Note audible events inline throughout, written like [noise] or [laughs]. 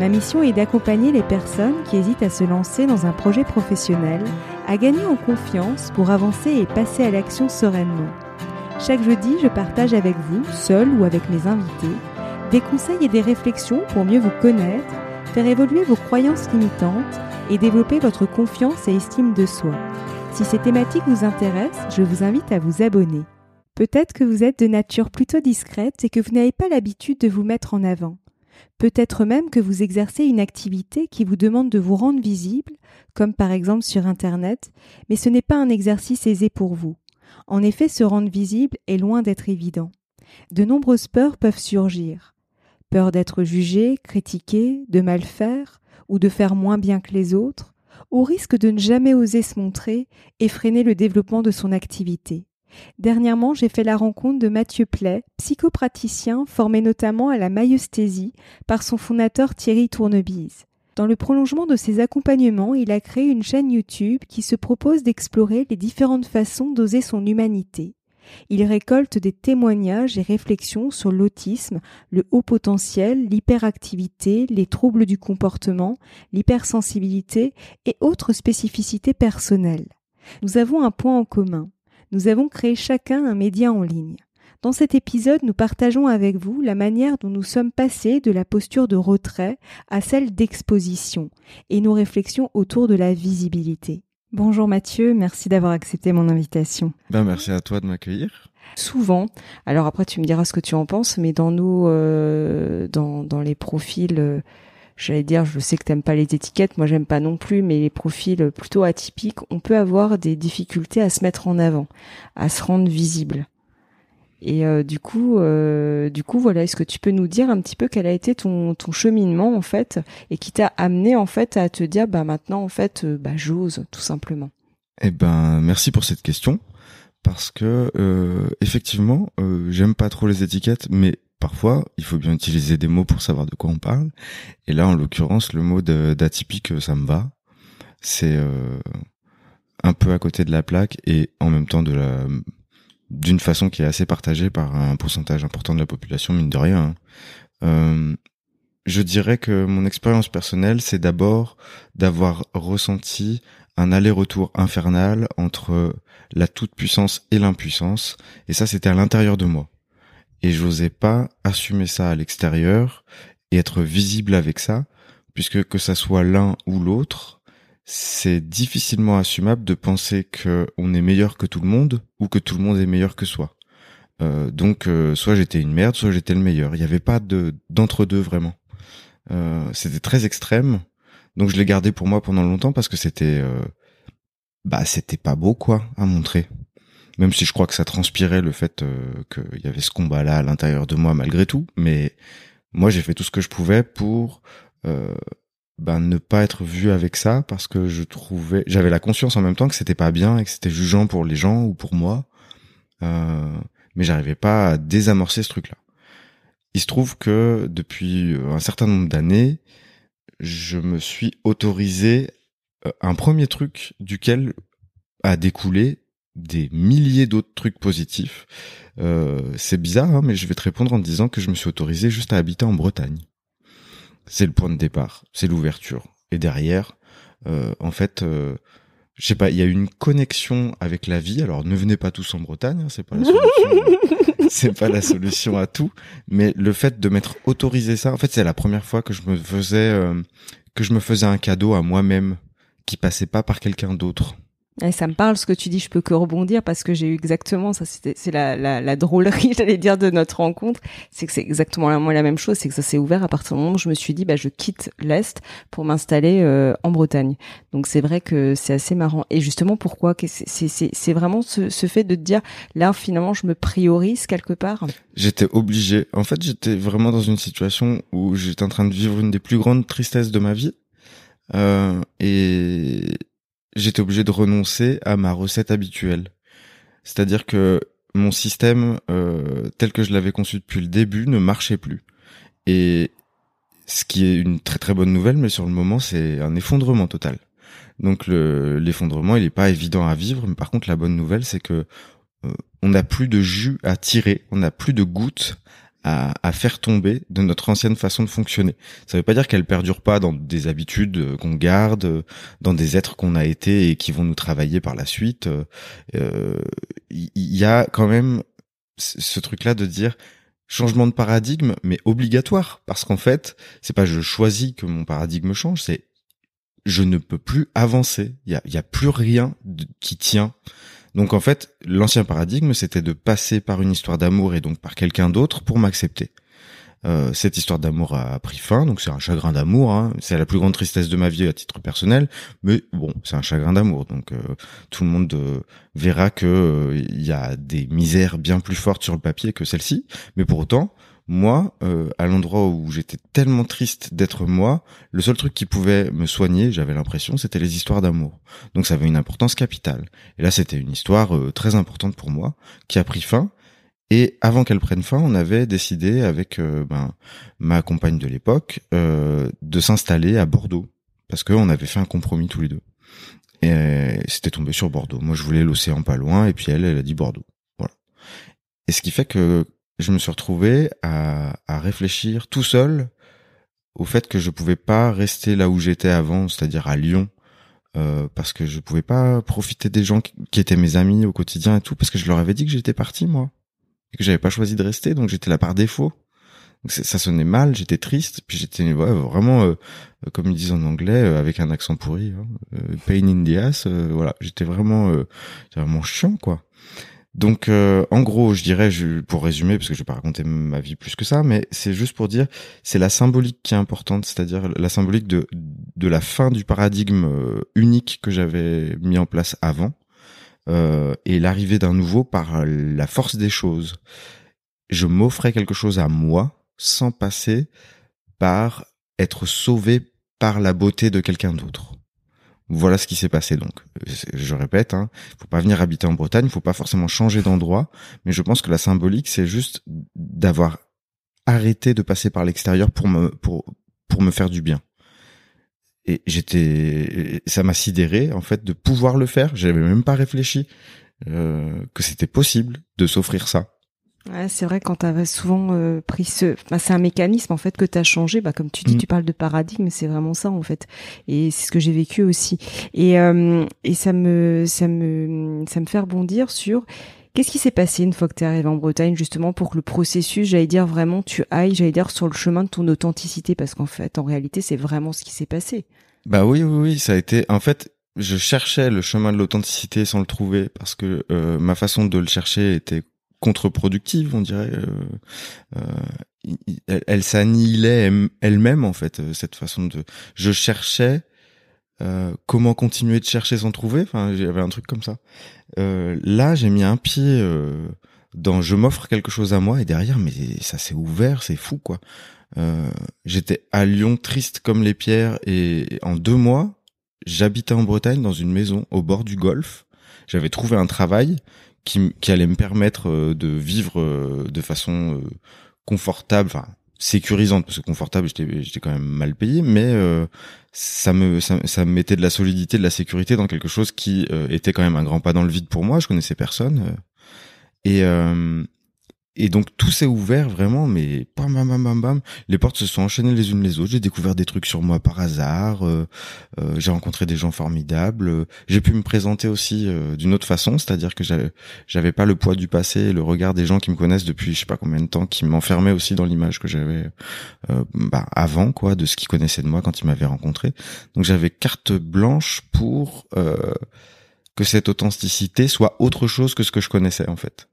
Ma mission est d'accompagner les personnes qui hésitent à se lancer dans un projet professionnel, à gagner en confiance pour avancer et passer à l'action sereinement. Chaque jeudi, je partage avec vous, seul ou avec mes invités, des conseils et des réflexions pour mieux vous connaître, faire évoluer vos croyances limitantes et développer votre confiance et estime de soi. Si ces thématiques vous intéressent, je vous invite à vous abonner. Peut-être que vous êtes de nature plutôt discrète et que vous n'avez pas l'habitude de vous mettre en avant. Peut-être même que vous exercez une activité qui vous demande de vous rendre visible, comme par exemple sur Internet, mais ce n'est pas un exercice aisé pour vous. En effet, se rendre visible est loin d'être évident. De nombreuses peurs peuvent surgir. Peur d'être jugé, critiqué, de mal faire, ou de faire moins bien que les autres, au risque de ne jamais oser se montrer et freiner le développement de son activité. Dernièrement, j'ai fait la rencontre de Mathieu Play, psychopraticien formé notamment à la maïeusthésie par son fondateur Thierry Tournebise. Dans le prolongement de ses accompagnements, il a créé une chaîne YouTube qui se propose d'explorer les différentes façons d'oser son humanité. Il récolte des témoignages et réflexions sur l'autisme, le haut potentiel, l'hyperactivité, les troubles du comportement, l'hypersensibilité et autres spécificités personnelles. Nous avons un point en commun nous avons créé chacun un média en ligne. Dans cet épisode, nous partageons avec vous la manière dont nous sommes passés de la posture de retrait à celle d'exposition et nos réflexions autour de la visibilité. Bonjour Mathieu, merci d'avoir accepté mon invitation. Ben merci à toi de m'accueillir. Souvent, alors après tu me diras ce que tu en penses, mais dans nos, euh, dans, dans les profils euh, j'allais dire, je sais que t'aimes pas les étiquettes, moi j'aime pas non plus, mais les profils plutôt atypiques, on peut avoir des difficultés à se mettre en avant, à se rendre visible. Et euh, du coup, euh, du coup, voilà, est-ce que tu peux nous dire un petit peu quel a été ton, cheminement en fait, et qui t'a amené en fait à te dire, bah maintenant en fait, euh, bah j'ose tout simplement? Eh ben, merci pour cette question parce que effectivement, j'aime pas trop les étiquettes, mais parfois, il faut bien utiliser des mots pour savoir de quoi on parle. Et là, en l'occurrence, le mot d'atypique, ça me va. C'est euh, un peu à côté de la plaque et en même temps de la d'une façon qui est assez partagée par un pourcentage important de la population, mine de rien. Euh, je dirais que mon expérience personnelle, c'est d'abord d'avoir ressenti un aller-retour infernal entre la toute-puissance et l'impuissance. Et ça, c'était à l'intérieur de moi et j'osais pas assumer ça à l'extérieur et être visible avec ça, puisque que ça soit l'un ou l'autre, c'est difficilement assumable de penser que on est meilleur que tout le monde ou que tout le monde est meilleur que soi. Euh, donc euh, soit j'étais une merde, soit j'étais le meilleur. Il n'y avait pas de d'entre deux vraiment. Euh, c'était très extrême. Donc je l'ai gardé pour moi pendant longtemps parce que c'était bah c'était pas beau quoi à montrer même si je crois que ça transpirait le fait euh, qu'il y avait ce combat-là à l'intérieur de moi malgré tout. Mais moi, j'ai fait tout ce que je pouvais pour euh, ben, ne pas être vu avec ça parce que je trouvais, j'avais la conscience en même temps que c'était pas bien et que c'était jugeant pour les gens ou pour moi. Euh, mais j'arrivais pas à désamorcer ce truc-là. Il se trouve que depuis un certain nombre d'années, je me suis autorisé euh, un premier truc duquel a découlé des milliers d'autres trucs positifs. Euh, c'est bizarre, hein, mais je vais te répondre en disant que je me suis autorisé juste à habiter en Bretagne. C'est le point de départ, c'est l'ouverture. Et derrière, euh, en fait, euh, je sais pas, il y a une connexion avec la vie. Alors ne venez pas tous en Bretagne, hein, c'est pas la solution. [laughs] c'est pas la solution à tout, mais le fait de m'être autorisé ça, en fait, c'est la première fois que je me faisais euh, que je me faisais un cadeau à moi-même qui passait pas par quelqu'un d'autre. Et ça me parle ce que tu dis, je peux que rebondir parce que j'ai eu exactement ça. C'est la, la, la, drôlerie, [laughs] j'allais dire, de notre rencontre. C'est que c'est exactement la, moi la même chose. C'est que ça s'est ouvert à partir du moment où je me suis dit, bah, je quitte l'est pour m'installer euh, en Bretagne. Donc c'est vrai que c'est assez marrant. Et justement, pourquoi C'est vraiment ce, ce fait de te dire, là, finalement, je me priorise quelque part? J'étais obligé. En fait, j'étais vraiment dans une situation où j'étais en train de vivre une des plus grandes tristesses de ma vie. Euh, et j'étais obligé de renoncer à ma recette habituelle. C'est-à-dire que mon système euh, tel que je l'avais conçu depuis le début ne marchait plus. Et ce qui est une très très bonne nouvelle, mais sur le moment c'est un effondrement total. Donc l'effondrement il est pas évident à vivre, mais par contre la bonne nouvelle c'est que euh, on n'a plus de jus à tirer, on n'a plus de gouttes à, à, faire tomber de notre ancienne façon de fonctionner. Ça ne veut pas dire qu'elle perdure pas dans des habitudes euh, qu'on garde, euh, dans des êtres qu'on a été et qui vont nous travailler par la suite. Il euh, y, a quand même ce truc-là de dire changement de paradigme, mais obligatoire, parce qu'en fait, c'est pas je choisis que mon paradigme change, c'est je ne peux plus avancer. Il y a, y a plus rien qui tient. Donc en fait, l'ancien paradigme, c'était de passer par une histoire d'amour et donc par quelqu'un d'autre pour m'accepter. Euh, cette histoire d'amour a pris fin, donc c'est un chagrin d'amour. Hein. C'est la plus grande tristesse de ma vie à titre personnel, mais bon, c'est un chagrin d'amour. Donc euh, tout le monde euh, verra que il y a des misères bien plus fortes sur le papier que celle-ci, mais pour autant, moi, euh, à l'endroit où j'étais tellement triste d'être moi, le seul truc qui pouvait me soigner, j'avais l'impression, c'était les histoires d'amour. Donc ça avait une importance capitale. Et là, c'était une histoire euh, très importante pour moi, qui a pris fin. Et avant qu'elle prenne fin, on avait décidé avec euh, ben, ma compagne de l'époque de s'installer à Bordeaux, parce qu'on avait fait un compromis tous les deux. Et c'était tombé sur Bordeaux. Moi, je voulais l'océan pas loin, et puis elle, elle a dit Bordeaux. Voilà. Et ce qui fait que je me suis retrouvé à, à réfléchir tout seul au fait que je pouvais pas rester là où j'étais avant, c'est-à-dire à Lyon, euh, parce que je pouvais pas profiter des gens qui, étaient mes amis au quotidien et tout, parce que je leur avais dit que j'étais parti moi et que j'avais pas choisi de rester, donc j'étais là par défaut. ça sonnait mal, j'étais triste, puis j'étais vraiment, euh, comme ils disent en anglais, euh, avec un accent pourri, hein, euh, pain in the ass. voilà, j'étais vraiment, vraiment chiant quoi. Donc, euh, en gros, je dirais, pour résumer, parce que je vais pas raconter ma vie plus que ça, mais c'est juste pour dire, c'est la symbolique qui est importante, c'est-à-dire la symbolique de de la fin du paradigme euh, unique que j'avais mis en place avant euh, et l'arrivée d'un nouveau par la force des choses. Je m'offrais quelque chose à moi sans passer par être sauvé par la beauté de quelqu'un d'autre. Voilà ce qui s'est passé donc. Je répète, hein, faut pas venir habiter en Bretagne, faut pas forcément changer d'endroit, mais je pense que la symbolique c'est juste d'avoir arrêté de passer par l'extérieur pour me pour pour me faire du bien. Et j'étais, ça m'a sidéré en fait de pouvoir le faire. J'avais même pas réfléchi euh, que c'était possible de s'offrir ça. Ouais, c'est vrai quand tu as souvent euh, pris ce bah, c'est un mécanisme en fait que tu as changé bah comme tu dis mm. tu parles de paradigme c'est vraiment ça en fait et c'est ce que j'ai vécu aussi et euh, et ça me ça me ça me fait rebondir sur Qu'est-ce qui s'est passé une fois que tu es arrivé en Bretagne justement pour que le processus, j'allais dire vraiment, tu ailles, j'allais dire sur le chemin de ton authenticité parce qu'en fait, en réalité, c'est vraiment ce qui s'est passé. Bah oui, oui, oui, ça a été. En fait, je cherchais le chemin de l'authenticité sans le trouver parce que euh, ma façon de le chercher était contre-productive, on dirait. Euh, euh, elle, s'annihilait elle-même en fait euh, cette façon de. Je cherchais comment continuer de chercher sans trouver. Enfin, j'avais un truc comme ça. là, j'ai mis un pied dans je m'offre quelque chose à moi et derrière, mais ça s'est ouvert, c'est fou quoi. J'étais à Lyon triste comme les pierres et en deux mois, j'habitais en Bretagne dans une maison au bord du golfe. J'avais trouvé un travail qui, qui allait me permettre euh, de vivre euh, de façon euh, confortable, enfin sécurisante parce que confortable j'étais quand même mal payé mais ça me ça, ça, me mettait de la solidité de la sécurité dans quelque chose qui était quand même un grand pas dans le vide pour moi. Je connaissais personne et et donc tout s'est ouvert vraiment, mais bam bam bam bam. Les portes se sont enchaînées les unes les autres. J'ai découvert des trucs sur moi par hasard. Euh, euh, j'ai rencontré des gens formidables. J'ai pu me présenter aussi euh, d'une autre façon, c'est-à-dire que j'avais pas le poids du passé, le regard des gens qui me connaissent depuis je sais pas combien de temps, qui m'enfermaient aussi dans l'image que j'avais bah, avant quoi, de ce qu'ils connaissaient de moi quand ils m'avaient rencontré. Donc j'avais carte blanche pour que cette authenticité soit autre chose que ce que je connaissais en fait.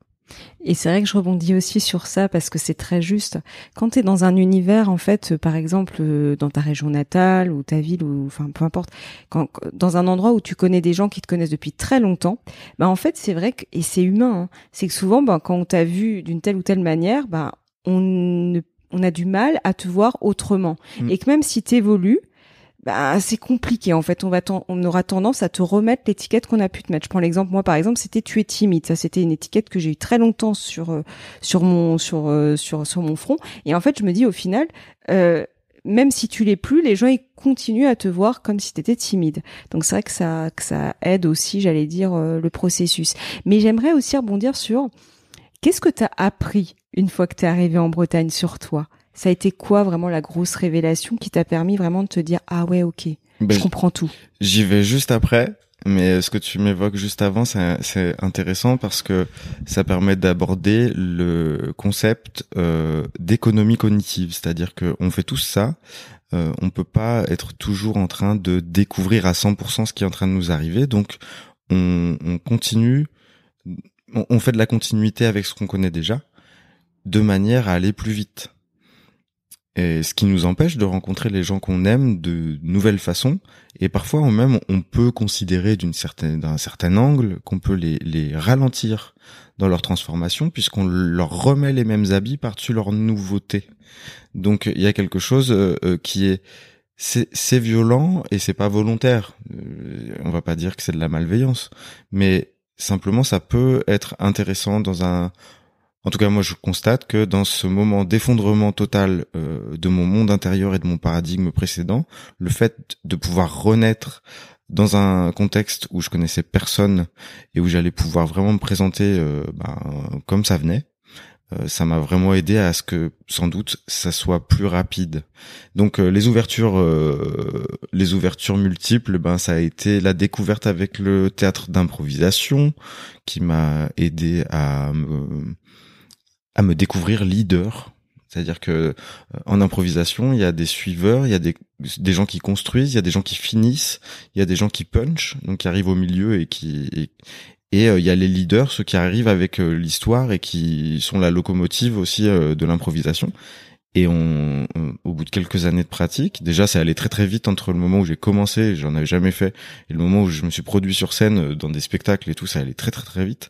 Et c'est vrai que je rebondis aussi sur ça parce que c'est très juste. Quand tu es dans un univers, en fait, par exemple, euh, dans ta région natale ou ta ville ou enfin peu importe, quand, dans un endroit où tu connais des gens qui te connaissent depuis très longtemps, bah en fait c'est vrai que et c'est humain, hein, c'est que souvent, bah, quand on t'a vu d'une telle ou telle manière, bah on on a du mal à te voir autrement mm. et que même si tu évolues, bah, c'est compliqué en fait. On va on aura tendance à te remettre l'étiquette qu'on a pu te mettre. Je prends l'exemple moi par exemple, c'était tu es timide. Ça c'était une étiquette que j'ai eu très longtemps sur euh, sur mon sur euh, sur sur mon front. Et en fait, je me dis au final. Euh, même si tu l'es plus, les gens ils continuent à te voir comme si tu étais timide. Donc c'est vrai que ça que ça aide aussi, j'allais dire le processus. Mais j'aimerais aussi rebondir sur qu'est-ce que tu as appris une fois que tu es arrivé en Bretagne sur toi? Ça a été quoi vraiment la grosse révélation qui t'a permis vraiment de te dire ah ouais ok ben, je comprends tout? j'y vais juste après mais ce que tu m'évoques juste avant c'est intéressant parce que ça permet d'aborder le concept euh, d'économie cognitive. C'est-à-dire que on fait tous ça euh, on peut pas être toujours en train de découvrir à 100% ce qui est en train de nous arriver. Donc on, on continue on, on fait de la continuité avec ce qu'on connaît déjà de manière à aller plus vite et ce qui nous empêche de rencontrer les gens qu'on aime de nouvelles façons. Et parfois, même, on peut considérer d'une certaine, d'un certain angle qu'on peut les, les ralentir dans leur transformation puisqu'on leur remet les mêmes habits par-dessus leur nouveauté. Donc, il y a quelque chose euh, euh, qui est, c'est violent et c'est pas volontaire. Euh, on va pas dire que c'est de la malveillance, mais simplement ça peut être intéressant dans un en tout cas, moi, je constate que dans ce moment d'effondrement total euh, de mon monde intérieur et de mon paradigme précédent, le fait de pouvoir renaître dans un contexte où je connaissais personne et où j'allais pouvoir vraiment me présenter euh, ben, comme ça venait, euh, ça m'a vraiment aidé à ce que sans doute ça soit plus rapide. Donc les ouvertures, les ouvertures multiples, ben ça a été la découverte avec le théâtre d'improvisation qui m'a aidé à à me découvrir leader. C'est-à-dire que euh, en improvisation, il y a des suiveurs, il y a des, des gens qui construisent, il y a des gens qui finissent, il y a des gens qui punch, donc qui arrivent au milieu et qui et, et euh, il y a les leaders, ceux qui arrivent avec euh, l'histoire et qui sont la locomotive aussi de l'improvisation. Et on, au bout de quelques années de pratique, déjà, ça allait très très vite entre le moment où j'ai commencé, j'en avais jamais fait, et le moment où je me suis produit sur scène dans des spectacles et tout, ça allait très très très vite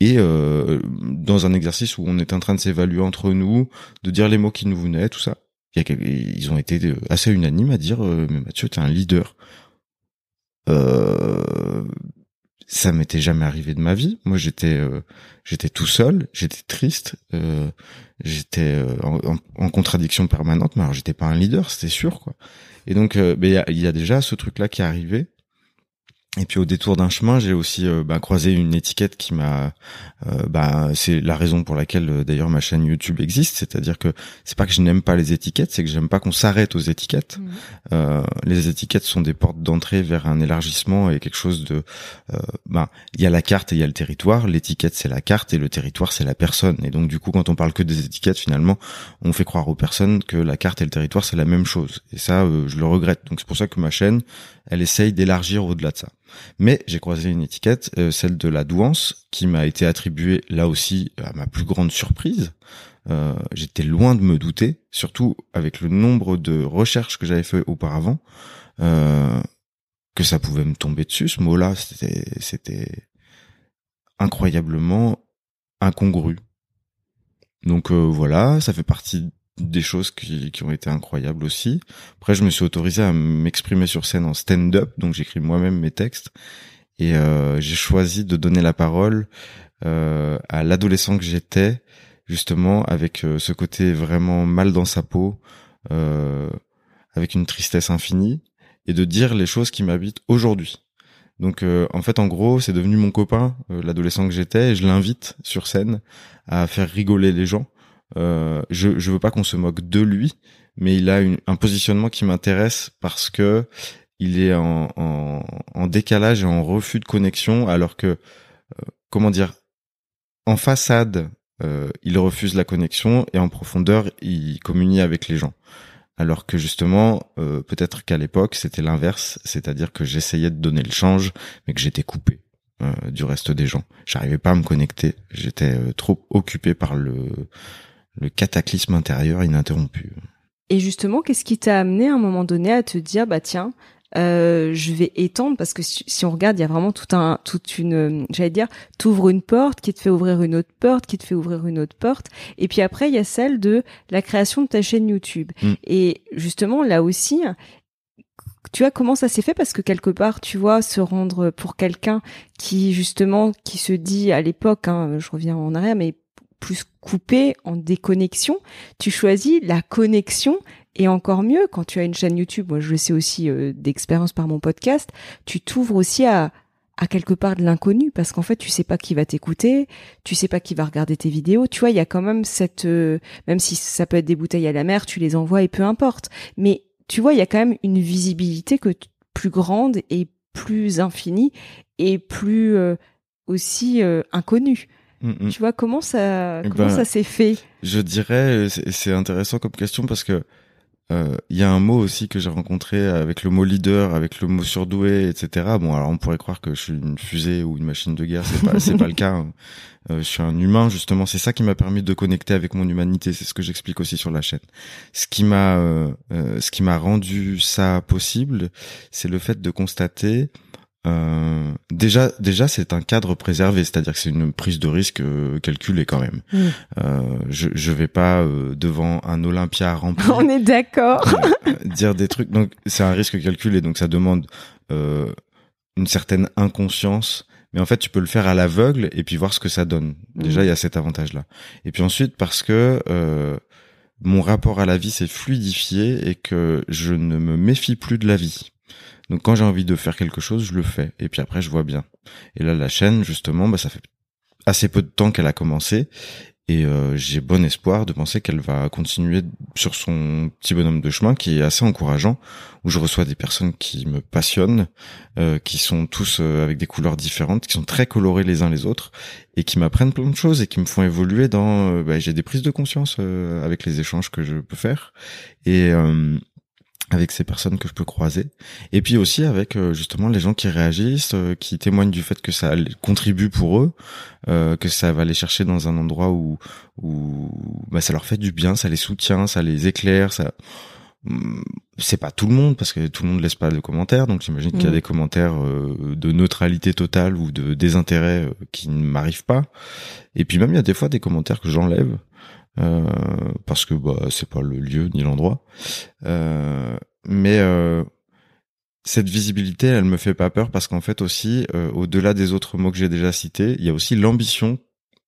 et euh, dans un exercice où on est en train de s'évaluer entre nous, de dire les mots qui nous venaient, tout ça. Ils ont été assez unanimes à dire euh, mais Mathieu t'es un leader. Euh, ça m'était jamais arrivé de ma vie. Moi j'étais euh, j'étais tout seul, j'étais triste, euh, j'étais en, en, contradiction permanente. Mais alors j'étais pas un leader, c'était sûr quoi. Et donc il y, a, déjà ce truc là qui est arrivé et puis au détour d'un chemin, j'ai aussi euh, bah, croisé une étiquette qui m'a. Euh, bah, c'est la raison pour laquelle euh, d'ailleurs ma chaîne YouTube existe, c'est-à-dire que c'est pas que je n'aime pas les étiquettes, c'est que j'aime pas qu'on s'arrête aux étiquettes. Mmh. les étiquettes sont des portes d'entrée vers un élargissement et quelque chose de. bah, il y a la carte et il y a le territoire. L'étiquette c'est la carte et le territoire c'est la personne. Et donc du coup, quand on parle que des étiquettes, finalement, on fait croire aux personnes que la carte et le territoire c'est la même chose. Et ça, je le regrette. Donc c'est pour ça que ma chaîne, elle essaye d'élargir au-delà de ça. Mais j'ai croisé une étiquette, euh, celle de la douance, qui m'a été attribuée là aussi à ma plus grande surprise. Euh, J'étais loin de me douter, surtout avec le nombre de recherches que j'avais fait auparavant, euh, que ça pouvait me tomber dessus. Ce mot-là, c'était incroyablement incongru. Donc euh, voilà, ça fait partie des choses qui, qui, ont été incroyables aussi. Après, je me suis autorisé à m'exprimer sur scène en stand-up, donc j'écris moi-même mes textes. Et euh, j'ai choisi de donner la parole euh, à l'adolescent que j'étais, justement, avec euh, ce côté vraiment mal dans sa peau, euh, avec une tristesse infinie, et de dire les choses qui m'habitent aujourd'hui. Donc euh, en fait en gros c'est devenu mon copain, l'adolescent que j'étais, et je l'invite sur scène à faire rigoler les gens euh, je je veux pas qu'on se moque de lui, mais il a une, un positionnement qui m'intéresse parce que il est en, en, en, décalage et en refus de connexion, alors que euh, comment dire, en façade, euh, il refuse la connexion et en profondeur, il communie avec les gens. Alors que justement, euh, peut-être qu'à l'époque, c'était l'inverse, c'est-à-dire que j'essayais de donner le change, mais que j'étais coupé du reste des gens. J'arrivais pas à me connecter, j'étais trop occupé par le le cataclysme intérieur ininterrompu. Et justement, qu'est-ce qui t'a amené à un moment donné à te dire, bah tiens, euh, je vais étendre parce que si, on regarde, il y a vraiment tout un, toute une, j'allais dire, t'ouvres une porte qui te fait ouvrir une autre porte, qui te fait ouvrir une autre porte, et puis après il y a celle de la création de ta chaîne YouTube. Mm. Et justement là aussi, tu vois comment ça s'est fait? Parce que quelque part tu vois se rendre pour quelqu'un qui justement qui se dit à l'époque hein, je reviens en arrière mais plus coupé en déconnexion tu choisis la connexion et encore mieux quand tu as une chaîne YouTube moi je le sais aussi euh, d'expérience par mon podcast tu t'ouvres aussi à quelque part de l'inconnu parce qu'en fait tu sais pas qui va t'écouter, tu sais pas qui va regarder tes vidéos, tu vois, il y a quand même cette euh, même si ça peut être des bouteilles à la mer, tu les envoies et peu importe. Mais tu vois, il y a quand même une visibilité que plus grande et plus infinie et plus euh, aussi inconnue. Mm, mm. Tu vois comment ça comment ben, ça s'est fait Je dirais c'est intéressant comme question parce que euh, il y a un mot aussi que j'ai rencontré avec le mot leader, avec le mot surdoué, etc. Bon, alors on pourrait croire que je suis une fusée ou une machine de guerre, c'est pas, c'est pas le cas. Hein. Euh, je suis un humain justement. C'est ça qui m'a permis de connecter avec mon humanité. C'est ce que j'explique aussi sur la chaîne. Ce qui m'a, euh, ce qui m'a rendu ça possible, c'est le fait de constater euh, déjà, déjà, c'est un cadre préservé, c'est-à-dire que c'est une prise de risque euh, calculée quand même. Mm. Euh, je, je vais pas euh, devant un Olympia rempli. [laughs] On est d'accord. [laughs] dire des trucs. Donc, c'est un risque calculé, donc ça demande une certaine inconscience. Mais en fait, tu peux le faire à l'aveugle et puis voir ce que ça donne. Déjà, mm. il y a cet avantage-là. Et puis ensuite, parce que mon rapport à la vie s'est fluidifié et que je ne me méfie plus de la vie. Donc quand j'ai envie de faire quelque chose, je le fais. Et puis après, je vois bien. Et là, la chaîne, justement, bah, ça fait assez peu de temps qu'elle a commencé. Et euh, j'ai bon espoir de penser qu'elle va continuer sur son petit bonhomme de chemin qui est assez encourageant, où je reçois des personnes qui me passionnent, euh, qui sont tous euh, avec des couleurs différentes, qui sont très colorés les uns les autres, et qui m'apprennent plein de choses et qui me font évoluer dans... Bah, j'ai des prises de conscience avec les échanges que je peux faire. Et, avec ces personnes que je peux croiser. Et puis aussi avec euh, justement les gens qui réagissent euh, qui témoignent du fait que ça contribue pour eux euh, que ça va les chercher dans un endroit où où bah, ça leur fait du bien ça les soutient ça les éclaire ça hmm, c'est pas tout le monde parce que tout le monde laisse pas de commentaires. Donc j'imagine qu'il y a mm. des commentaires de neutralité totale ou de désintérêt qui ne m'arrivent pas. Et puis même il y a des fois des commentaires que j'enlève euh, parce que bah c'est pas le lieu ni l'endroit. Euh, mais euh, cette visibilité, elle me fait pas peur parce qu'en fait aussi, au-delà des autres mots que j'ai déjà cités, il y a aussi l'ambition.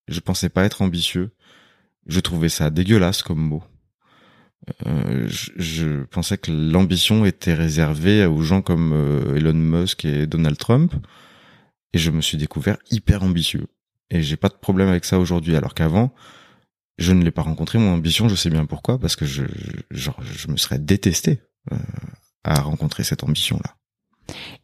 Je pensais pas être ambitieux. Je trouvais ça dégueulasse comme mot. je, je, pensais que l'ambition était réservée aux gens comme Elon Musk et Donald Trump, et je me suis découvert hyper ambitieux. Et j'ai pas de problème avec ça aujourd'hui, alors qu'avant, je ne l'ai pas rencontré mon ambition, je sais bien pourquoi, parce que je, genre, je me serais détesté euh, à rencontrer cette ambition-là.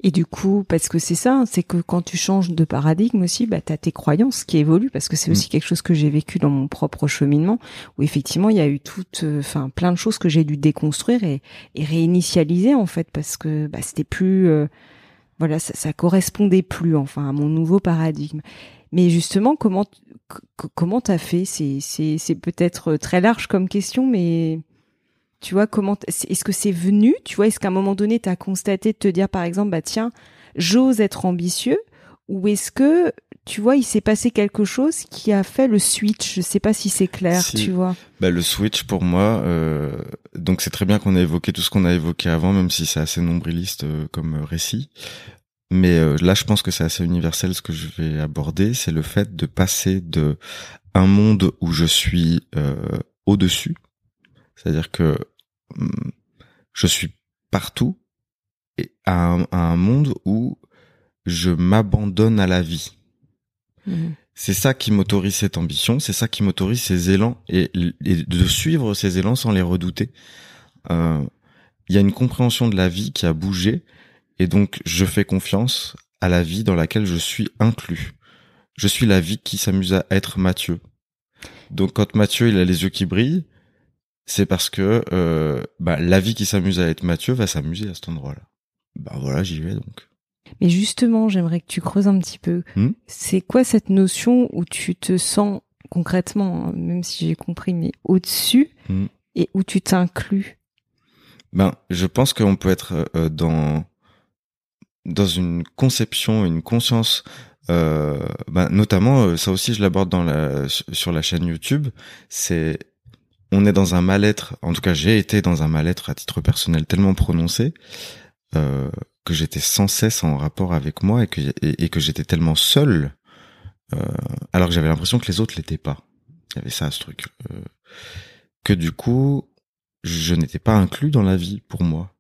Et du coup, parce que c'est ça, c'est que quand tu changes de paradigme aussi, bah, tu as tes croyances qui évoluent, parce que c'est aussi mm. quelque chose que j'ai vécu dans mon propre cheminement, où effectivement, il y a eu toute, euh, enfin, plein de choses que j'ai dû déconstruire et, et réinitialiser, en fait, parce que bah, c'était plus... Euh, voilà, ça, ça correspondait plus, enfin, à mon nouveau paradigme. Mais justement, comment comment t'as fait? C'est peut-être très large comme question, mais tu vois comment est-ce que c'est venu? Tu vois, est-ce qu'à un moment donné t'as constaté de te dire par exemple, bah tiens, j'ose être ambitieux, ou est-ce que tu vois, il s'est passé quelque chose qui a fait le switch? Je sais pas si c'est clair, tu vois. Bah, le switch pour moi, euh, donc c'est très bien qu'on ait évoqué tout ce qu'on a évoqué avant, même si c'est assez nombriliste euh, comme récit. Mais euh, là, je pense que c'est assez universel ce que je vais aborder, c'est le fait de passer de un monde où je suis euh, au-dessus, c'est-à-dire que hum, je suis partout, et à un, monde où je m'abandonne à la vie. Mmh. C'est ça qui m'autorise cette ambition, c'est ça qui m'autorise ces élans et, de suivre ces élans sans les redouter. Euh, il y a une compréhension de la vie qui a bougé et donc, je fais confiance à la vie dans laquelle je suis inclus. Je suis la vie qui s'amuse à être Mathieu. Donc, quand Mathieu il a les yeux qui brillent, c'est parce que euh, bah, la vie qui s'amuse à être Mathieu va s'amuser à cet endroit-là. Bah voilà, j'y vais donc. Mais justement, j'aimerais que tu creuses un petit peu. Hmm? C'est quoi cette notion où tu te sens concrètement, hein, même si j'ai compris, mais au-dessus hmm. et où tu t'inclus? Ben, je pense qu'on peut être euh, dans dans une conception, une conscience, euh, bah, notamment euh, ça aussi je l'aborde dans la sur la chaîne YouTube, c'est on est dans un mal-être, en tout cas j'ai été dans un mal-être à titre personnel tellement prononcé euh, que j'étais sans cesse en rapport avec moi et que et, que j'étais tellement seul euh, alors que j'avais l'impression que les autres l'étaient pas. Il y avait ça ce truc euh, que du coup je n'étais pas inclus dans la vie pour moi.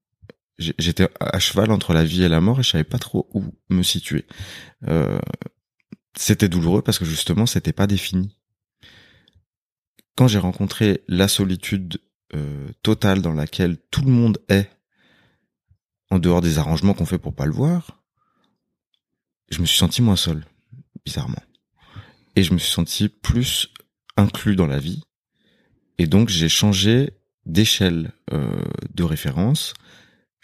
J'étais à cheval entre la vie et la mort et je savais pas trop où me situer. Euh, c'était douloureux parce que justement c'était pas défini. Quand j'ai rencontré la solitude euh, totale dans laquelle tout le monde est, en dehors des arrangements qu'on fait pour pas le voir, je me suis senti moins seul, bizarrement. Et je me suis senti plus inclus dans la vie. Et donc j'ai changé d'échelle euh, de référence.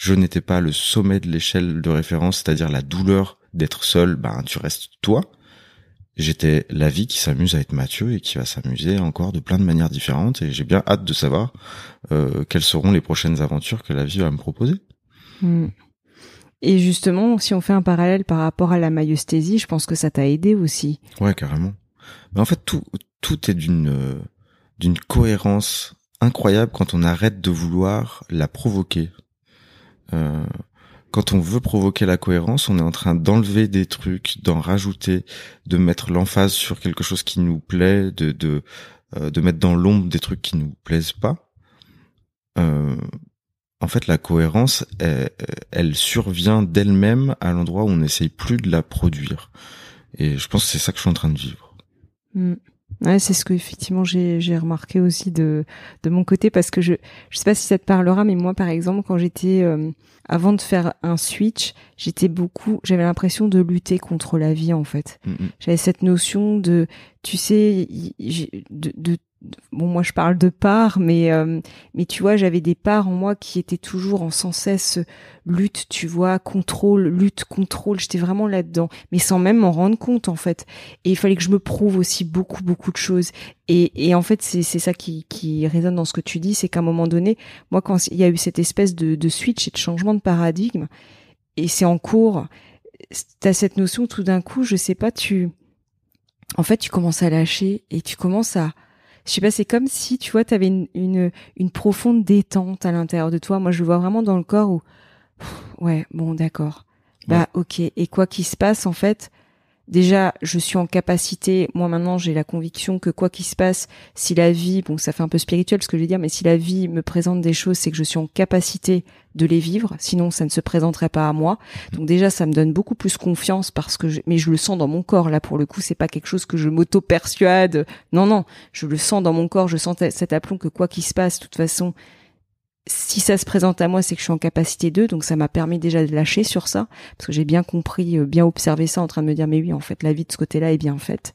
Je n'étais pas le sommet de l'échelle de référence, c'est-à-dire la douleur d'être seul, ben tu restes toi j'étais la vie qui s'amuse à être Mathieu et qui va s'amuser encore de plein de manières différentes et j'ai bien hâte de savoir euh, quelles seront les prochaines aventures que la vie va me proposer. Hmm. Et justement, si on fait un parallèle par rapport à la maïesthésie, je pense que ça t'a aidé aussi. Ouais, carrément. Mais en fait, tout tout est d'une euh, d'une cohérence incroyable quand on arrête de vouloir la provoquer. Euh, quand on veut provoquer la cohérence, on est en train d'enlever des trucs, d'en rajouter, de mettre l'emphase sur quelque chose qui nous plaît, de de, euh, de mettre dans l'ombre des trucs qui nous plaisent pas. Euh, en fait, la cohérence, elle, survient d'elle-même à l'endroit où on n'essaye plus de la produire. Et je pense que c'est ça que je suis en train de vivre. Mm. Ouais, c'est ce que effectivement j'ai j'ai remarqué aussi de de mon côté parce que je je sais pas si ça te parlera mais moi par exemple quand j'étais euh, avant de faire un switch, j'étais beaucoup j'avais l'impression de lutter contre la vie en fait. Mm, mm. J'avais cette notion de tu sais de, de bon moi je parle de parts mais euh, mais tu vois j'avais des parts en moi qui étaient toujours en sans cesse lutte tu vois contrôle lutte contrôle. J'étais vraiment là dedans mais sans même m'en rendre compte en fait. Et il fallait que je me prouve aussi beaucoup beaucoup de choses. Et et en fait c'est c'est ça qui qui résonne dans ce que tu dis c'est qu'à un moment donné moi quand il y a eu cette espèce de de switch et de changement de paradigme et c'est en cours t'as cette notion tout d'un coup je sais pas tu en fait tu commences à lâcher et tu commences à je sais pas, c'est comme si, tu vois, tu avais une, une, une, profonde détente à l'intérieur de toi. Moi, je le vois vraiment dans le corps où, ouais, bon, d'accord. Bah, ok. Et quoi qu'il se passe, en fait, déjà, je suis en capacité, moi maintenant, j'ai la conviction que quoi qu'il se passe, si la vie, bon, ça fait un peu spirituel ce que je veux dire, mais si la vie me présente des choses, c'est que je suis en capacité de les vivre, sinon ça ne se présenterait pas à moi. Donc déjà, ça me donne beaucoup plus confiance parce que, je, mais je le sens dans mon corps. Là, pour le coup, c'est pas quelque chose que je m'auto-persuade. Non, non, je le sens dans mon corps. Je sens cet aplomb que quoi qu'il se passe, de toute façon, si ça se présente à moi, c'est que je suis en capacité d'eux, donc ça m'a permis déjà de lâcher sur ça, parce que j'ai bien compris, euh, bien observé ça, en train de me dire mais oui, en fait, la vie de ce côté-là est bien faite.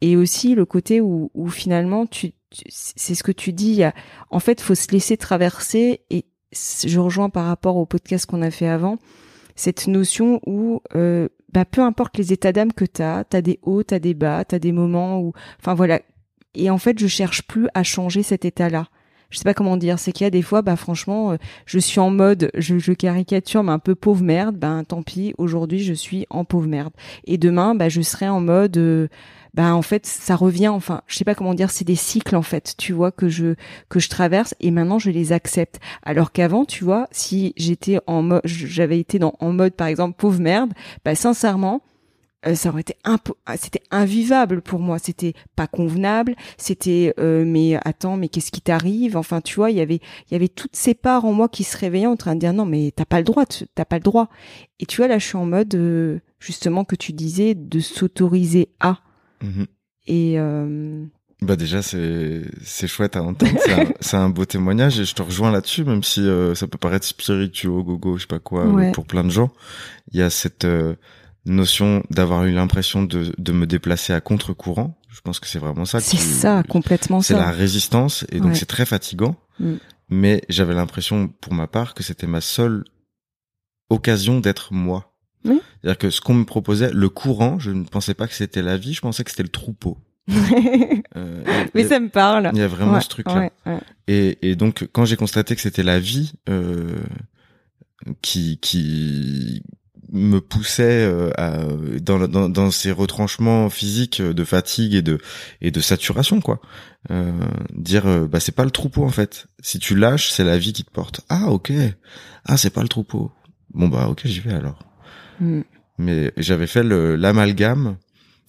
Et aussi le côté où, où finalement, tu, c'est ce que tu dis, en fait, faut se laisser traverser. Et je rejoins par rapport au podcast qu'on a fait avant, cette notion où euh, bah, peu importe les états d'âme que t'as, t'as des hauts, t'as des bas, t'as des moments où, enfin voilà. Et en fait, je cherche plus à changer cet état-là je sais pas comment dire, c'est qu'il y a des fois, bah franchement, euh, je suis en mode, je, je, caricature, mais un peu pauvre merde. Ben tant pis, aujourd'hui je suis en pauvre merde. Et demain, bah je serai en mode, euh, bah en fait ça revient. Enfin, je sais pas comment dire, c'est des cycles en fait, tu vois que je que je traverse et maintenant je les accepte. Alors qu'avant, tu vois, si j'étais en mode, j'avais été dans en mode par exemple pauvre merde, bah sincèrement euh, ça aurait été ah, c'était invivable pour moi. C'était pas convenable. C'était euh, mais attends mais qu'est-ce qui t'arrive? Enfin tu vois il y avait il y avait toutes ces parts en moi qui se réveillaient en train de dire non mais t'as pas le droit t'as pas le droit. Et tu vois là je suis en mode euh, justement que tu disais de s'autoriser à. Mmh et bah déjà c'est c'est chouette à entendre. C'est un, [laughs] un, beau témoignage et je te rejoins là-dessus même si ça peut paraître spirituel gogo je sais pas quoi pour plein de gens il y a cette notion d'avoir eu l'impression de, de me déplacer à contre-courant. Je pense que c'est vraiment ça. C'est ça, complètement ça. C'est la résistance et donc c'est très fatigant. Mm. Mais j'avais l'impression, pour ma part, que c'était ma seule occasion d'être moi. C'est-à-dire que ce qu'on me proposait, le courant, je ne pensais pas que c'était la vie, je pensais que c'était le troupeau. [laughs] euh, Mais ça me parle. Il y a vraiment ce truc-là. Et, et, donc, quand j'ai constaté que c'était la vie euh, qui qui me poussait euh, à, dans, dans, dans, ces retranchements physiques de fatigue et de et de saturation quoi euh, dire euh, bah c'est pas le troupeau en fait si tu lâches c'est la vie qui te porte ah ok ah c'est pas le troupeau bon bah ok j'y vais alors. Mm. Mais j'avais fait l'amalgame,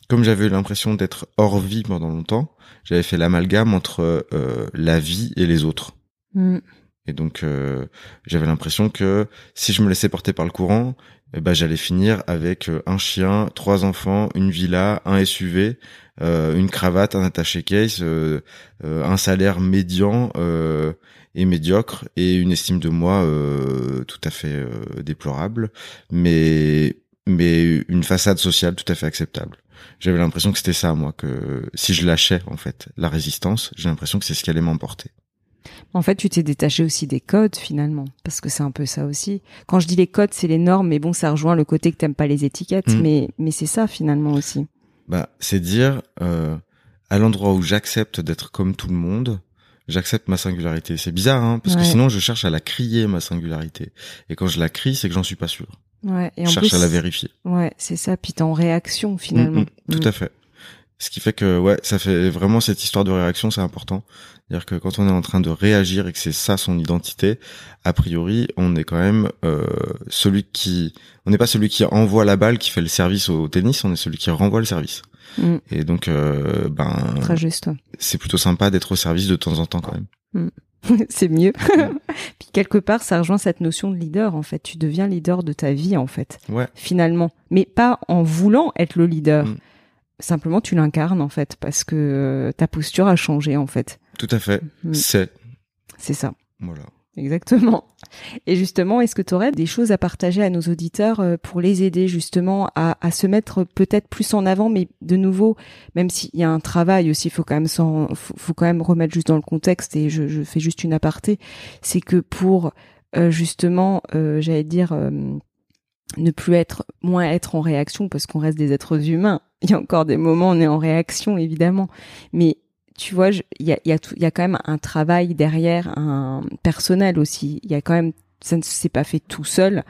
comme j'avais eu l'impression d'être hors vie pendant longtemps, j'avais fait l'amalgame entre euh, la vie et les autres. Mm. Et donc euh, j'avais l'impression que si je me laissais porter par le courant, eh ben j'allais finir avec euh, un chien, trois enfants, une villa, un SUV, euh, une cravate, un attaché case, euh, euh, un salaire médian euh, et médiocre et une estime de moi euh, tout à fait déplorable, mais mais une façade sociale tout à fait acceptable. J'avais l'impression que c'était ça moi que si je lâchais en fait la résistance, j'ai l'impression que c'est ce qui allait m'emporter. En fait, tu t'es détaché aussi des codes finalement, parce que c'est un peu ça aussi. Quand je dis les codes, c'est les normes, mais bon, ça rejoint le côté que t'aimes pas les étiquettes, Mm. mais mais c'est ça finalement aussi. Bah, c'est dire euh, à l'endroit où j'accepte d'être comme tout le monde, j'accepte ma singularité. C'est bizarre, hein, parce que sinon je cherche à la crier ma singularité. Et quand je la crie, c'est que j'en suis pas sûr. Ouais. Et je en cherche plus, à la vérifier. ouais, c'est ça. Puis t'es en réaction finalement. Mm, mm, tout à fait. Ce qui fait que ouais, ça fait vraiment cette histoire de réaction, c'est important. C'est-à-dire que quand on est en train de réagir et que c'est ça son identité, a priori, on est quand même euh, celui qui, on n'est pas celui qui envoie la balle, qui fait le service au tennis, on est celui qui renvoie le service. Mm. Et donc, euh, ben, Très juste. c'est plutôt sympa d'être au service de temps en temps quand même. [laughs] c'est mieux. [laughs] Puis quelque part, ça rejoint cette notion de leader. En fait, tu deviens leader de ta vie en fait, Ouais. finalement, mais pas en voulant être le leader. Mm. Simplement, tu l'incarnes en fait, parce que euh, ta posture a changé en fait. Tout à fait. Mm. C'est C'est ça. voilà. Exactement. Et justement, est-ce que tu aurais des choses à partager à nos auditeurs euh, pour les aider justement à, à se mettre peut-être plus en avant, mais de nouveau, même s'il y a un travail aussi, il faut quand même s'en- faut, faut quand même remettre juste dans le contexte. Et je, je fais juste une aparté, c'est que pour euh, justement, euh, j'allais dire. euh, ne plus être moins être en réaction parce qu'on reste des êtres humains. [laughs] Il y a encore des moments où on est en réaction évidemment, mais tu vois, il y a, y, a y a quand même un travail derrière, un personnel aussi. Il y a quand même, ça ne s'est pas fait tout seul.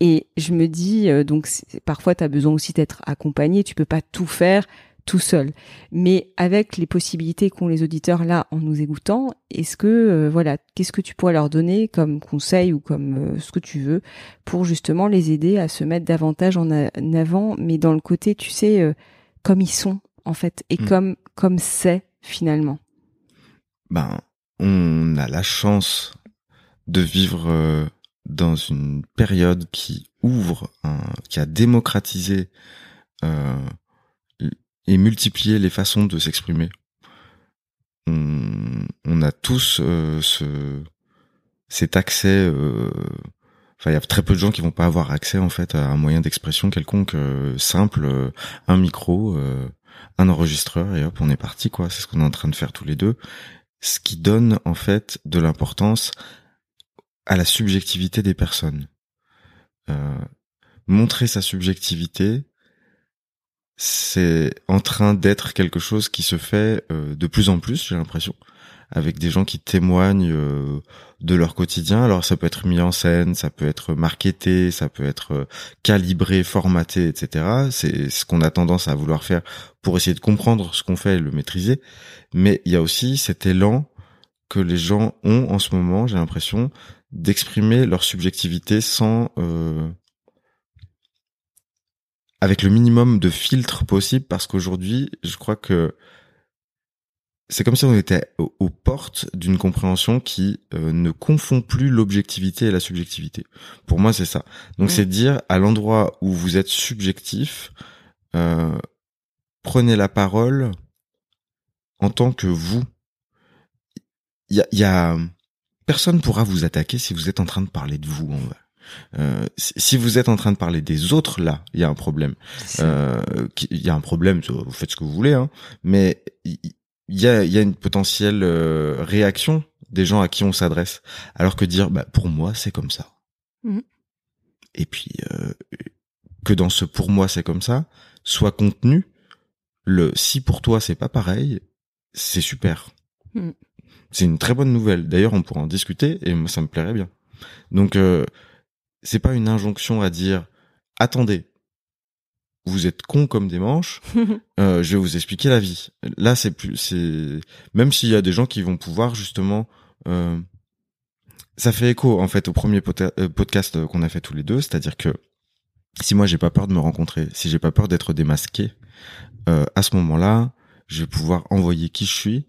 Et je me dis, euh, donc parfois tu as besoin aussi d'être accompagné. Tu peux pas tout faire tout seul. Mais avec les possibilités qu'ont les auditeurs là en nous écoutant, est-ce que euh, voilà, qu'est-ce que tu pourrais leur donner comme conseil ou comme euh, ce que tu veux pour justement les aider à se mettre davantage en, avant, mais dans le côté, tu sais, euh, comme ils sont en fait et Mm. comme comme c'est finalement? Ben, on a la chance de vivre dans une période qui ouvre, qui a démocratisé euh, et multiplié les façons de s'exprimer. On, on a tous euh, ce, cet accès. euh, Enfin, il y a très peu de gens qui vont pas avoir accès en fait à un moyen d'expression quelconque euh, simple, euh, un micro, euh, un enregistreur et hop, on est parti quoi. C'est ce qu'on est en train de faire tous les deux. Ce qui donne en fait de l'importance à la subjectivité des personnes. Euh, montrer sa subjectivité, c'est en train d'être quelque chose qui se fait euh, de plus en plus, j'ai l'impression, avec des gens qui témoignent euh, de leur quotidien. Alors ça peut être mis en scène, ça peut être marketé, ça peut être euh, calibré, formaté, etc. C'est ce qu'on a tendance à vouloir faire pour essayer de comprendre ce qu'on fait et le maîtriser. Mais il y a aussi cet élan que les gens ont en ce moment, j'ai l'impression, d'exprimer leur subjectivité sans euh, avec le minimum de filtres possible parce qu'aujourd'hui, je crois que c'est comme si on était aux, portes d'une compréhension qui euh, ne confond plus l'objectivité et la subjectivité. Pour moi, c'est ça. Donc, Mm. c'est dire à l'endroit où vous êtes subjectif, euh, prenez la parole en tant que vous. Il y a, y a personne pourra vous attaquer si vous êtes en train de parler de vous. En vrai. Euh, si vous êtes en train de parler des autres, là, il y a un problème. Euh, il y a un problème, vous faites ce que vous voulez, hein, mais il il y a, y a une potentielle euh, réaction des gens à qui on s'adresse, alors que dire, bah, pour moi, c'est comme ça. Mhm. Et puis euh, que dans ce pour moi, c'est comme ça, soit contenu le si pour toi c'est pas pareil, c'est super. Mhm. C'est une très bonne nouvelle. D'ailleurs, on pourra en discuter et moi, ça me plairait bien. Donc, euh, c'est pas une injonction à dire attendez, vous êtes con comme des manches, [laughs] euh, je vais vous expliquer la vie. Là, c'est plus, c'est même s'il y a des gens qui vont pouvoir justement euh, ça fait écho en fait au premier euh, podcast qu'on a fait tous les deux, c'est-à-dire que si moi j'ai pas peur de me rencontrer, si j'ai pas peur d'être démasqué, euh, à ce moment-là, je vais pouvoir envoyer qui je suis.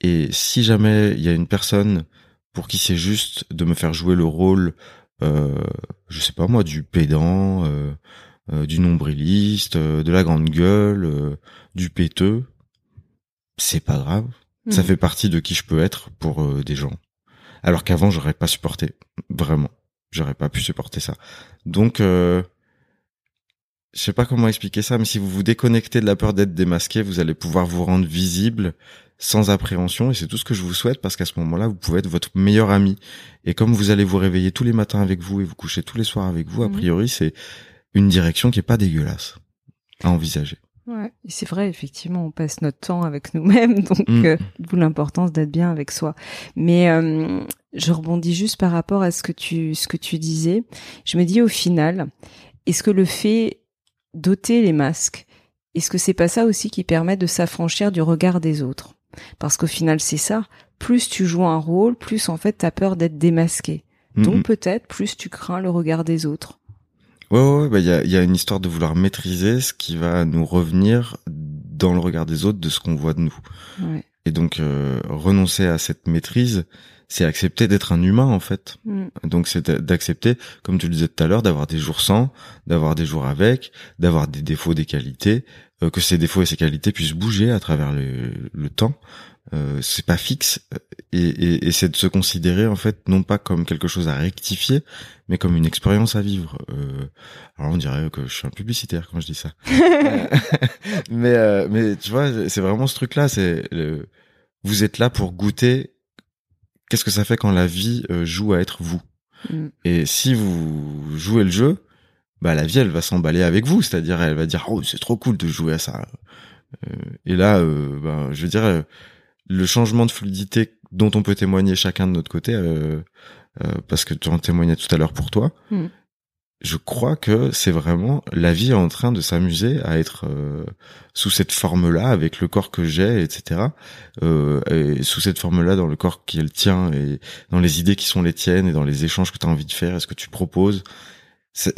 Et si jamais il y a une personne pour qui c'est juste de me faire jouer le rôle, je sais pas moi, du pédant, euh, euh du nombriliste, euh, de la grande gueule, euh, du péteux, c'est pas grave. Ça mhm. fait partie de qui je peux être pour des gens. Alors qu'avant j'aurais pas supporté, vraiment, j'aurais pas pu supporter ça. Donc je sais pas comment expliquer ça, mais si vous vous déconnectez de la peur d'être démasqué, vous allez pouvoir vous rendre visible sans appréhension et c'est tout ce que je vous souhaite parce qu'à ce moment-là, vous pouvez être votre meilleur ami. Et comme vous allez vous réveiller tous les matins avec vous et vous coucher tous les soirs avec vous, a mhm. priori, c'est une direction qui est pas dégueulasse à envisager. Ouais, c'est vrai, effectivement, on passe notre temps avec nous-mêmes, [laughs] donc mm. euh, d'où l'importance d'être bien avec soi. Mais euh, je rebondis juste par rapport à ce que tu ce que tu disais. Je me dis au final, est-ce que le fait doter les masques, est-ce que c'est pas ça aussi qui permet de s'affranchir du regard des autres? Parce qu'au final, c'est ça. Plus tu joues un rôle, plus en fait t'as peur d'être démasqué. Donc mhm. peut-être plus tu crains le regard des autres. Ouais, ouais, bah il y a, y a une histoire de vouloir maîtriser ce qui va nous revenir dans le regard des autres de ce qu'on voit de nous. Ouais. Et donc euh, renoncer à cette maîtrise, c'est accepter d'être un humain en fait. Mm. Donc c'est d'accepter, comme tu le disais tout à l'heure, d'avoir des jours sans, d'avoir des jours avec, d'avoir des défauts, des qualités, euh, que ces défauts et ces qualités puissent bouger à travers le, le temps. Euh, c'est pas fixe euh, et, et, et c'est de se considérer en fait non pas comme quelque chose à rectifier, mais comme une expérience à vivre. Euh, alors on dirait que je suis un publicitaire quand je dis ça, [laughs] [laughs] mais mais tu vois c'est vraiment ce truc là, c'est vous êtes là pour goûter qu'est-ce que ça fait quand la vie euh, joue à être vous? Mm. Et si vous jouez le jeu, bah la vie elle va s'emballer avec vous, c'est-à-dire elle va dire oh c'est trop cool de jouer à ça. Euh, et là, euh, bah, je veux dire le changement de fluidité dont on peut témoigner chacun de notre côté, parce que tu en témoignais tout à l'heure pour toi. Mm je crois que c'est vraiment la vie est en train de s'amuser à être euh, sous cette forme-là avec le corps que j'ai, etc. Euh, et sous cette forme-là dans le corps qui est le tien et dans les idées qui sont les tiennes et dans les échanges que tu as envie de faire et ce que tu proposes. C'est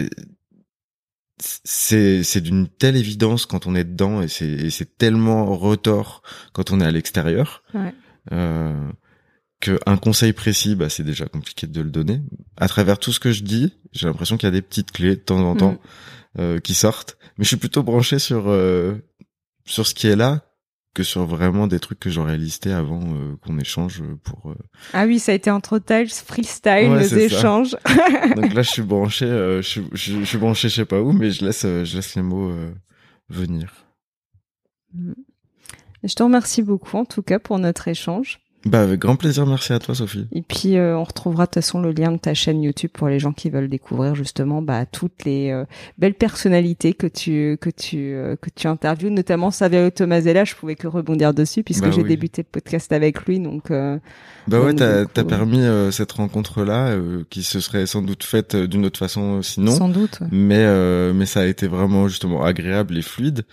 c'est d'une telle évidence quand on est dedans et c'est tellement retort quand on est à l'extérieur. Ouais. Euh, qu'un conseil précis, bah, c'est déjà compliqué de le donner. À travers tout ce que je dis, j'ai l'impression qu'il y a des petites clés de temps en temps mm. euh, qui sortent. Mais je suis plutôt branché sur euh, sur ce qui est là que sur vraiment des trucs que j'aurais listés avant euh, qu'on échange pour. Ah oui, ça a été entre tiles, freestyle, les échanges. [laughs] Donc là, je suis branché, je, je, suis branché, je sais pas où, mais je laisse je laisse les mots venir. Mm. Je te remercie beaucoup en tout cas pour notre échange. Bah avec grand plaisir, merci à toi Sophie. Et puis euh, on retrouvera de toute façon le lien de ta chaîne YouTube pour les gens qui veulent découvrir justement bah, toutes les euh, belles personnalités que tu que tu euh, que tu interviews, notamment Saverio Tomasella. Je pouvais que rebondir dessus puisque bah j'ai débuté le podcast avec lui, donc. bah ouais, t'as as permis cette rencontre là qui se serait sans doute faite d'une autre façon sinon. Sans doute. Mais mais ça a été vraiment justement agréable et fluide.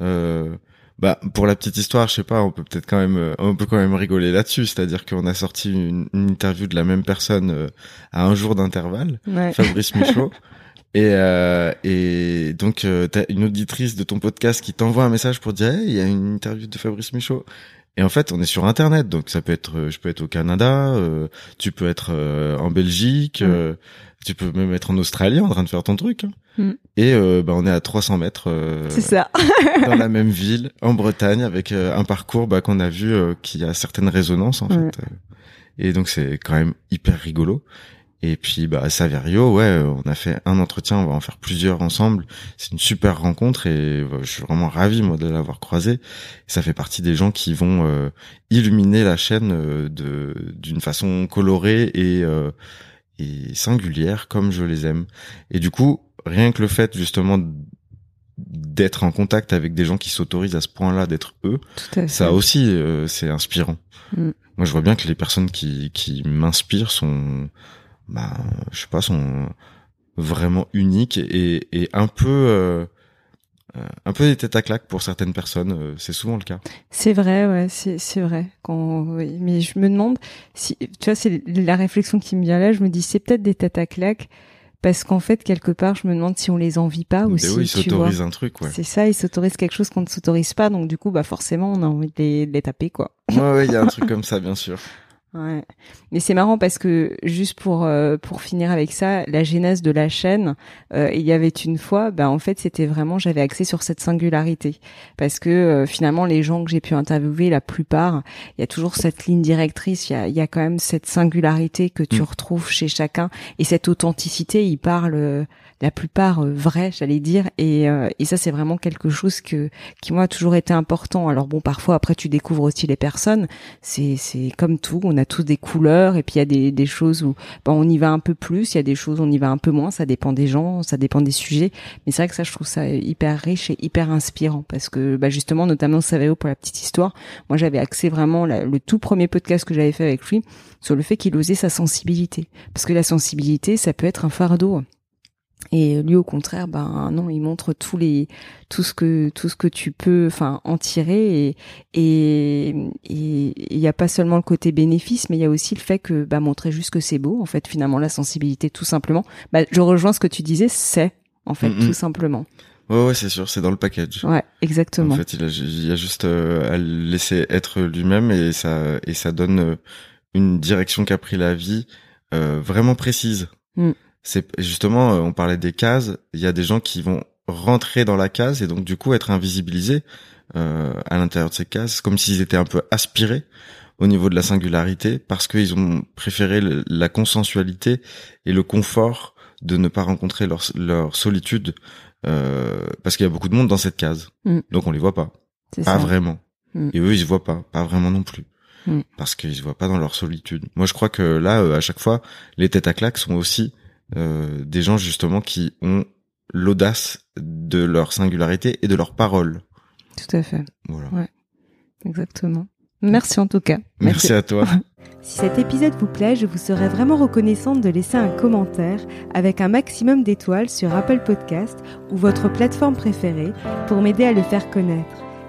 Euh, bah pour la petite histoire, je sais pas, on peut peut-être quand même, euh, on peut quand même rigoler là-dessus. C'est-à-dire qu'on a sorti une, interview de la même personne euh, à un jour d'intervalle, Fabrice [laughs] Michaud. Et, euh, et donc, euh, t'as une auditrice de ton podcast qui t'envoie un message pour dire, il y a une interview de Fabrice Michaud. Et en fait, on est sur Internet, donc ça peut être, je peux être au Canada, tu peux être en Belgique, tu peux même être en Australie en train de faire ton truc. Hein. Mm. Et euh, bah, on est à 300 mètres. Euh, c'est ça. [laughs] dans la même ville, en Bretagne, avec euh, un parcours bah, qu'on a vu qui a certaines résonances en fait. Et donc c'est quand même hyper rigolo. Et puis bah Saverio, ouais, on a fait un entretien, on va en faire plusieurs ensemble. C'est une super rencontre et je suis vraiment ravi moi de l'avoir croisé. ça fait partie des gens qui vont illuminer la chaîne de d'une façon colorée et et singulière comme je les aime. Et du coup, rien que le fait justement d'être en contact avec des gens qui s'autorisent à ce point-là d'être eux, ça aussi euh, c'est inspirant. Mm. Moi je vois bien que les personnes qui qui m'inspirent sont bah je sais pas sont vraiment uniques et et un peu euh, un peu des têtes à claque pour certaines personnes, c'est souvent le cas. C'est vrai, ouais, c'est vrai. Quand mais je me demande si tu vois, c'est la réflexion qui me vient là. Je me dis c'est peut-être des têtes à claque parce qu'en fait quelque part je me demande si on les envie pas ou si oui, ils s'autorisent un truc ouais. c'est ça ils s'autorisent quelque chose qu'on ne s'autorise pas donc du coup bah forcément on a envie de les, de les taper quoi ouais ouais il y a un [laughs] truc comme ça bien sûr Ouais. Mais c'est marrant parce que juste pour euh, pour finir avec ça, la genèse de la chaîne, euh, il y avait une fois, bah en fait c'était vraiment j'avais axé sur cette singularité parce que euh, finalement les gens que j'ai pu interviewer, la plupart, il y a toujours cette ligne directrice, il y a il y a quand même cette singularité que tu mm. retrouves chez chacun et cette authenticité, ils parlent la plupart euh, vrais, j'allais dire. Et, euh, et ça, c'est vraiment quelque chose que qui moi a toujours été important. Alors bon, parfois après tu découvres aussi les personnes. C'est c'est comme tout, on a tous des couleurs et puis il y a des des choses où bon, on y va un peu plus, il y a des choses où on y va un peu moins. Ça dépend des gens, ça dépend des sujets. Mais c'est vrai que ça, je trouve ça hyper riche et hyper inspirant parce que bah, justement, notamment Saveo pour la petite histoire. Moi, j'avais axé vraiment le tout premier podcast que j'avais fait avec lui sur le fait qu'il osait sa sensibilité parce que la sensibilité, ça peut être un fardeau. Et lui, au contraire, ben non, il montre tous les tout ce que tout ce que tu peux, enfin, en tirer. Et et il y a pas seulement le côté bénéfice, mais il y a aussi le fait que bah montrer juste que c'est beau. En fait, finalement, la sensibilité, tout simplement. Bah, je rejoins ce que tu disais, c'est en fait tout simplement. Ouais, ouais, c'est sûr, c'est dans le package. Ouais, exactement. En fait, il, a, il y a juste euh, à le laisser être lui-même et ça et ça donne euh, une direction qu'a pris la vie euh, vraiment précise. Mm c'est justement, euh, on parlait des cases. Il y a des gens qui vont rentrer dans la case et donc du coup être invisibilisés euh, à l'intérieur de ces cases, comme s'ils étaient un peu aspirés au niveau de la singularité, parce qu'ils ont préféré la consensualité et le confort de ne pas rencontrer leur, leur solitude, euh, parce qu'il y a beaucoup de monde dans cette case, mm. donc on les voit pas, pas vraiment, mm. et eux ils se voient pas, pas vraiment non plus. Mm. Parce qu'ils se voient pas dans leur solitude. Moi, je crois que là, euh, à chaque fois, les têtes à claques sont aussi euh, des gens justement qui ont l'audace de leur singularité et de leur parole. Tout à fait. Voilà. Ouais, exactement. Merci en tout cas. Merci, à toi. [laughs] si cet épisode vous plaît, je vous serais vraiment reconnaissante de laisser un commentaire avec un maximum d'étoiles sur Apple Podcast ou votre plateforme préférée pour m'aider à le faire connaître.